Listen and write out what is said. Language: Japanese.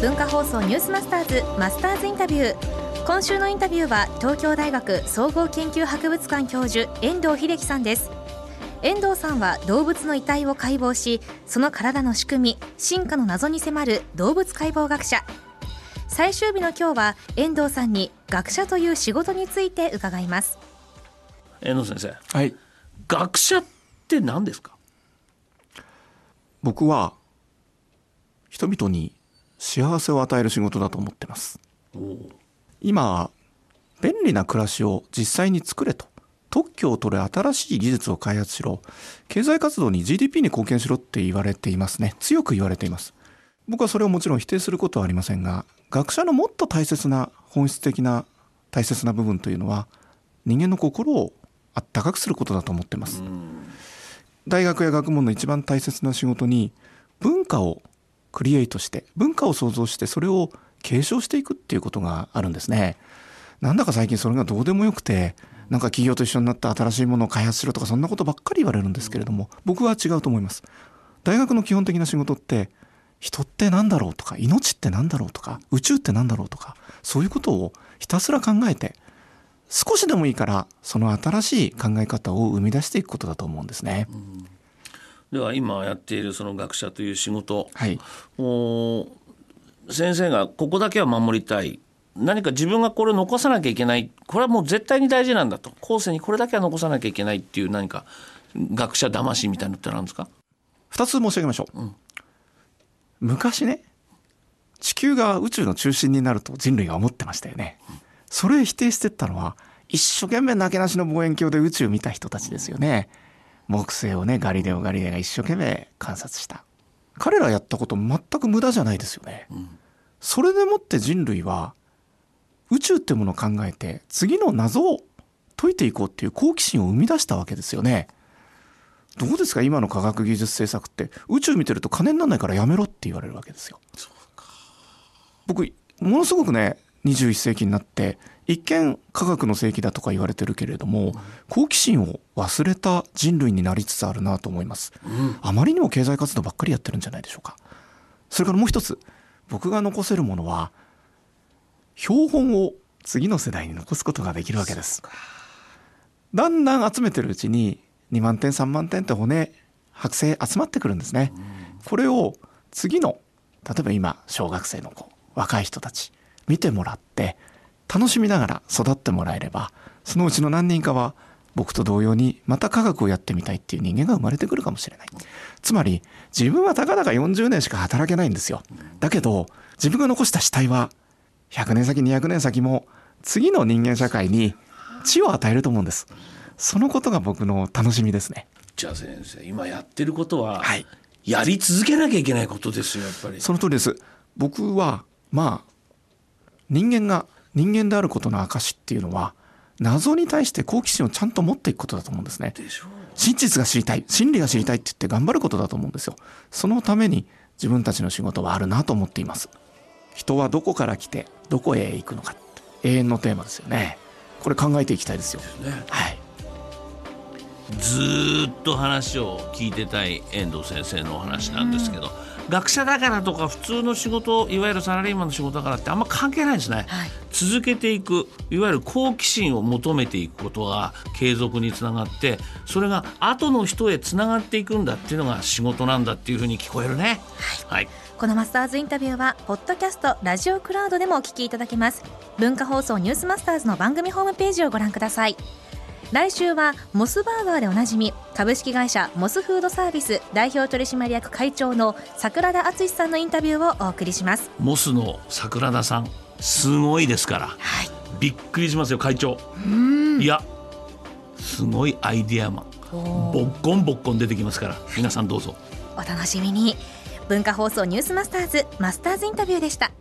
文化放送ニュースマスターズマスターズインタビュー。今週のインタビューは東京大学総合研究博物館教授遠藤秀樹さんです。遠藤さんは動物の遺体を解剖しその体の仕組み進化の謎に迫る動物解剖学者。最終日の今日は遠藤さんに学者という仕事について伺います。遠藤先生。はい。学者って何ですか？僕は人々に幸せを与える仕事だと思ってます。今便利な暮らしを実際に作れと。特許を取る新しい技術を開発しろ。経済活動に GDP に貢献しろって言われていますね。強く言われています。僕はそれをもちろん否定することはありませんが学者のもっと大切な本質的な大切な部分というのは人間の心をあったかくすることだと思ってます。大学や学問の一番大切な仕事に文化をクリエイトして文化を創造してそれを継承していくっていうことがあるんですね。なんだか最近それがどうでもよくてなんか企業と一緒になって新しいものを開発しろとかそんなことばっかり言われるんですけれども僕は違うと思います。大学の基本的な仕事って人って何だろうとか命って何だろうとか宇宙って何だろうとかそういうことをひたすら考えて少しでもいいからその新しい考え方を生み出していくことだと思うんですね。では今やっているその学者という仕事、はい、もう先生がここだけは守りたい。何か自分がこれを残さなきゃいけない。これはもう絶対に大事なんだと。後世にこれだけは残さなきゃいけないっていう何か学者魂みたいなのって何ですか？二つ申し上げましょう、うん。昔ね地球が宇宙の中心になると人類が思ってましたよね、それを否定してったのは一生懸命なけなしの望遠鏡で宇宙を見た人たちですよね木星をねガリレオ・ガリレイが一生懸命観察した。彼らやったこと全く無駄じゃないですよね、それでもって人類は宇宙ってものを考えて次の謎を解いていこうっていう好奇心を生み出したわけですよね。どうですか？今の科学技術政策って。宇宙見てると金にならないからやめろって言われるわけですよ。僕ものすごくね21世紀になって一見科学の世紀だとか言われてるけれども好奇心を忘れた人類になりつつあるなと思います。あまりにも経済活動ばっかりやってるんじゃないでしょうか。それからもう一つ僕が残せるものは標本を次の世代に残すことができるわけです。だんだん集めてるうちに2万点3万点って骨剥製集まってくるんですね。これを次の例えば今小学生の子若い人たち見てもらって楽しみながら育ってもらえればそのうちの何人かは僕と同様にまた科学をやってみたいっていう人間が生まれてくるかもしれない。つまり自分はたかだか40年しか働けないんですよ。だけど自分が残した死体は100年先200年先も次の人間社会に血を与えると思うんです。そのことが僕の楽しみですね。じゃあ先生今やってることははいやり続けなきゃいけないことですよやっぱり。その通りです。僕はまあ人間が人間であることの証っていうのは謎に対して好奇心をちゃんと持っていくことだと思うんですね。でしょう真実が知りたい真理が知りたいって言って頑張ることだと思うんですよ。そのために自分たちの仕事はあるなと思っています。人はどこから来てどこへ行くのか永遠のテーマですよね。これ考えていきたいですよ。ね。はい。ずーっと話を聞いてたい遠藤先生のお話なんですけど、学者だからとか普通の仕事いわゆるサラリーマンの仕事だからってあんま関係ないですね、はい。続けていくいわゆる好奇心を求めていくことが継続につながってそれが後の人へつながっていくんだっていうのが仕事なんだっていうふうに聞こえるね。はい、このマスターズインタビューはポッドキャストラジオクラウドでもお聞きいただけます。文化放送ニュースマスターズの番組ホームページをご覧ください来週はモスバーガーでおなじみ株式会社モスフードサービス代表取締役会長の桜田敦さんのインタビューをお送りします。モスの桜田さんすごいですから。はい。びっくりしますよ会長。いやすごいアイディアマン。おボッコンボッコン出てきますから。皆さんどうぞ。お楽しみに。文化放送ニュースマスターズマスターズインタビューでした